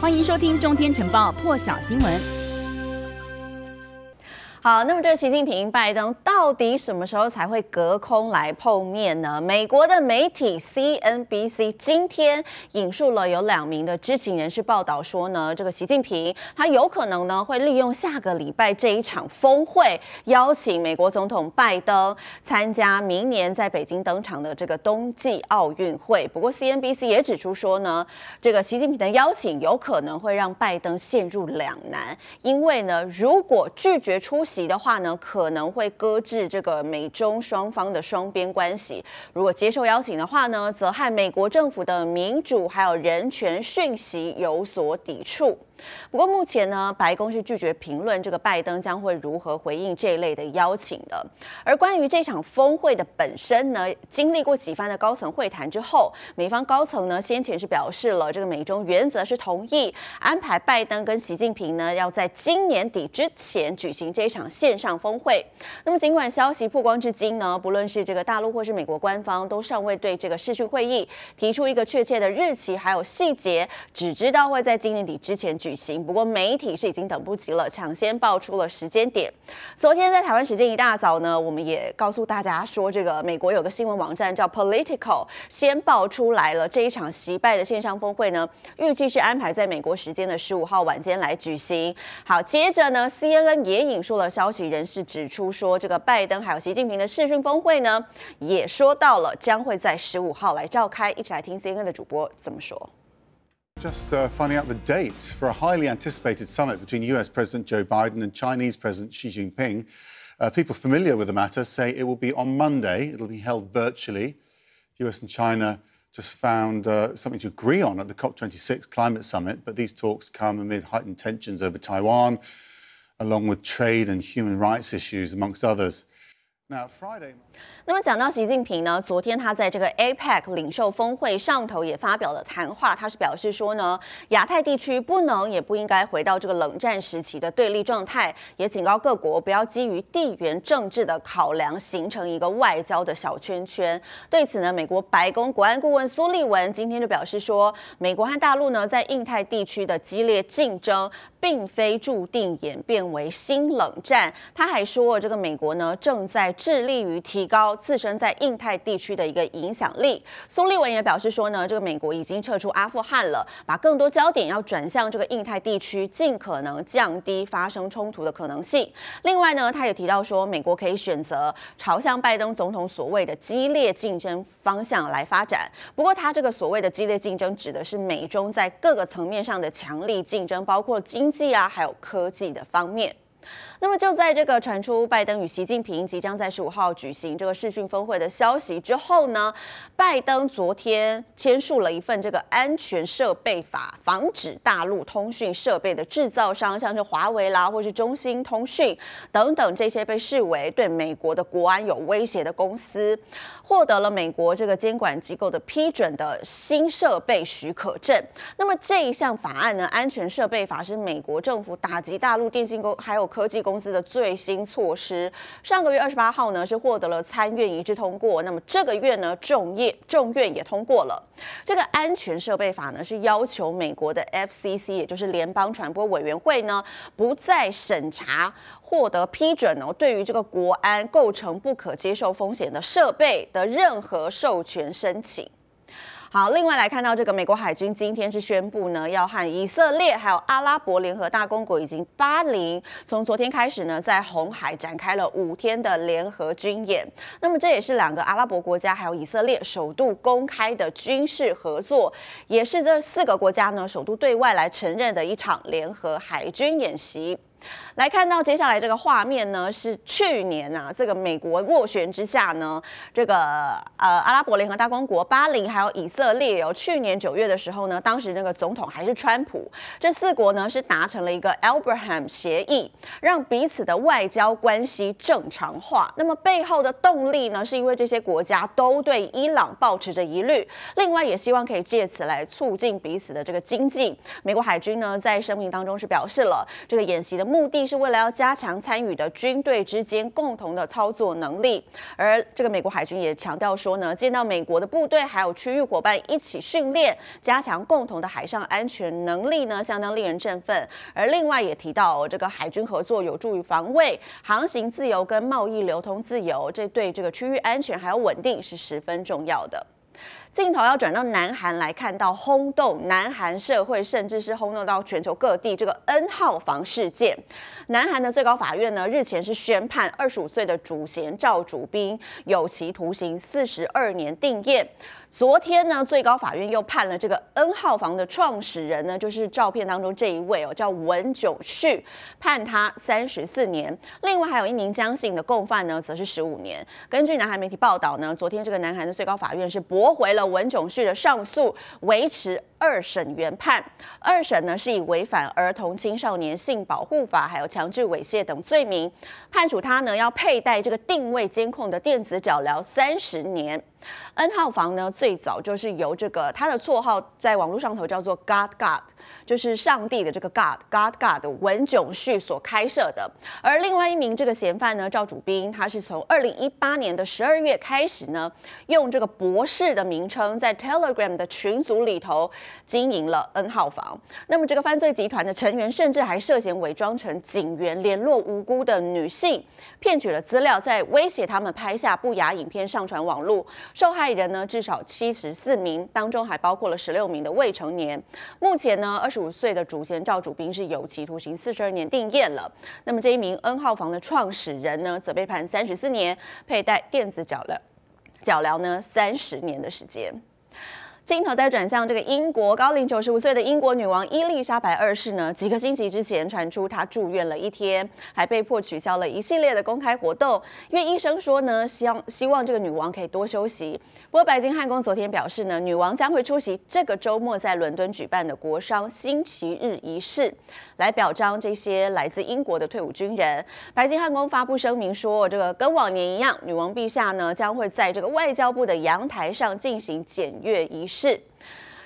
欢迎收听《中天晨报》破晓新闻。好，那么这个习近平、拜登到底什么时候才会隔空来碰面呢？美国的媒体 CNBC 今天引述了有两名的知情人士报道说呢，这个习近平他有可能呢会利用下个礼拜这一场峰会，邀请美国总统拜登参加明年在北京登场的这个冬季奥运会。不过 CNBC 也指出说呢，这个习近平的邀请有可能会让拜登陷入两难，因为呢，如果拒绝出席，的话呢，可能会搁置这个美中双方的双边关系；如果接受邀请的话呢，则和美国政府的民主还有人权讯息有所抵触。不过目前呢，白宫是拒绝评论这个拜登将会如何回应这类的邀请的。而关于这场峰会的本身呢，经历过几番的高层会谈之后，美方高层呢先前是表示了这个美中原则是同意安排拜登跟习近平呢要在今年底之前举行这场线上峰会。那么尽管消息曝光至今呢，不论是这个大陆或是美国官方都尚未对这个视讯会议提出一个确切的日期还有细节，只知道会在今年底之前举。举行，不过媒体是已经等不及了，抢先爆出了时间点。昨天在台湾时间一大早呢，我们也告诉大家说，这个美国有个新闻网站叫 Political，先爆出来了这一场习拜的线上峰会呢，预计是安排在美国时间的十五号晚间来举行。好，接着呢，CNN 也引述了消息人士指出说，这个拜登还有习近平的视讯峰会呢，也说到了将会在十五号来召开。一起来听 CNN 的主播怎么说。Just uh, finding out the date for a highly anticipated summit between US President Joe Biden and Chinese President Xi Jinping. Uh, people familiar with the matter say it will be on Monday. It'll be held virtually. The US and China just found uh, something to agree on at the COP26 climate summit, but these talks come amid heightened tensions over Taiwan, along with trade and human rights issues, amongst others. Friday. 那么讲到习近平呢，昨天他在这个 APEC 领袖峰会上头也发表了谈话，他是表示说呢，亚太地区不能也不应该回到这个冷战时期的对立状态，也警告各国不要基于地缘政治的考量形成一个外交的小圈圈。对此呢，美国白宫国安顾问苏利文今天就表示说，美国和大陆呢在印太地区的激烈竞争，并非注定演变为新冷战。他还说，这个美国呢正在致力于提高。自身在印太地区的一个影响力，苏利文也表示说呢，这个美国已经撤出阿富汗了，把更多焦点要转向这个印太地区，尽可能降低发生冲突的可能性。另外呢，他也提到说，美国可以选择朝向拜登总统所谓的激烈竞争方向来发展。不过，他这个所谓的激烈竞争，指的是美中在各个层面上的强力竞争，包括经济啊，还有科技的方面。那么就在这个传出拜登与习近平即将在十五号举行这个视讯峰会的消息之后呢，拜登昨天签署了一份这个安全设备法，防止大陆通讯设备的制造商，像是华为啦，或是中兴通讯等等这些被视为对美国的国安有威胁的公司，获得了美国这个监管机构的批准的新设备许可证。那么这一项法案呢，安全设备法是美国政府打击大陆电信公还有科技公司的最新措施，上个月二十八号呢是获得了参院一致通过，那么这个月呢众议众院也通过了这个安全设备法呢，是要求美国的 FCC，也就是联邦传播委员会呢不再审查获得批准哦，对于这个国安构成不可接受风险的设备的任何授权申请。好，另外来看到这个美国海军今天是宣布呢，要和以色列还有阿拉伯联合大公国以及巴林，从昨天开始呢，在红海展开了五天的联合军演。那么这也是两个阿拉伯国家还有以色列首度公开的军事合作，也是这四个国家呢首度对外来承认的一场联合海军演习。来看到接下来这个画面呢，是去年啊，这个美国斡旋之下呢，这个呃阿拉伯联合大公国、巴林还有以色列哦，去年九月的时候呢，当时那个总统还是川普，这四国呢是达成了一个 Abraham 协议，让彼此的外交关系正常化。那么背后的动力呢，是因为这些国家都对伊朗抱持着疑虑，另外也希望可以借此来促进彼此的这个经济。美国海军呢在声明当中是表示了这个演习的。目的是为了要加强参与的军队之间共同的操作能力。而这个美国海军也强调说呢，见到美国的部队还有区域伙伴一起训练，加强共同的海上安全能力呢，相当令人振奋。而另外也提到，这个海军合作有助于防卫、航行自由跟贸易流通自由，这对这个区域安全还有稳定是十分重要的。镜头要转到南韩来看到轰动南韩社会，甚至是轰动到全球各地这个 N 号房事件。南韩的最高法院呢，日前是宣判二十五岁的主嫌赵主彬有期徒刑四十二年定谳。昨天呢，最高法院又判了这个 N 号房的创始人呢，就是照片当中这一位哦，叫文炯旭，判他三十四年。另外还有一名江姓的共犯呢，则是十五年。根据南韩媒体报道呢，昨天这个南韩的最高法院是驳回了文炯旭的上诉，维持二审原判。二审呢是以违反儿童青少年性保护法，还有强制猥亵等罪名，判处他呢要佩戴这个定位监控的电子脚镣三十年。N 号房呢，最早就是由这个他的绰号在网络上头叫做 God God，就是上帝的这个 God God God 文炯旭所开设的。而另外一名这个嫌犯呢，赵主彬，他是从二零一八年的十二月开始呢，用这个博士的名称在 Telegram 的群组里头经营了 N 号房。那么这个犯罪集团的成员甚至还涉嫌伪装成警员联络无辜的女性，骗取了资料，在威胁他们拍下不雅影片上传网络。受害人呢，至少七十四名，当中还包括了十六名的未成年。目前呢，二十五岁的主嫌赵主斌是有期徒刑四十二年定谳了。那么这一名 N 号房的创始人呢，则被判三十四年，佩戴电子脚镣，脚镣呢三十年的时间。镜头再转向这个英国高龄九十五岁的英国女王伊丽莎白二世呢，几个星期之前传出她住院了一天，还被迫取消了一系列的公开活动，因为医生说呢，希望希望这个女王可以多休息。不过白金汉宫昨天表示呢，女王将会出席这个周末在伦敦举办的国殤星期日仪式。来表彰这些来自英国的退伍军人。白金汉宫发布声明说，这个跟往年一样，女王陛下呢将会在这个外交部的阳台上进行检阅仪式。是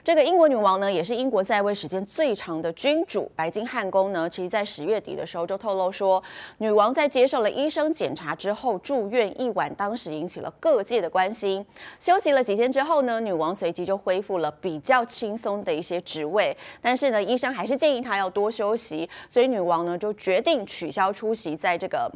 这个英国女王呢，也是英国在位时间最长的君主。白金汉宫呢，其实在十月底的时候就透露说，女王在接受了医生检查之后住院一晚，当时引起了各界的关心。休息了几天之后呢，女王随即就恢复了比较轻松的一些职位。但是呢，医生还是建议她要多休息，所以女王呢就决定取消出席在这个。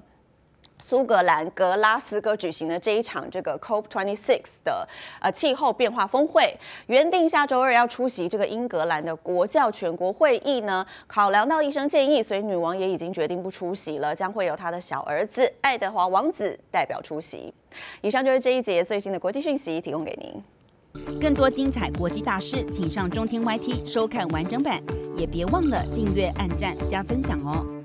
苏格兰格拉斯哥举行的这一场这个 COP26 的呃气候变化峰会，原定下周二要出席这个英格兰的国教全国会议呢，考量到医生建议，所以女王也已经决定不出席了，将会由她的小儿子爱德华王子代表出席。以上就是这一节最新的国际讯息，提供给您。更多精彩国际大事，请上中天 YT 收看完整版，也别忘了订阅、按赞、加分享哦。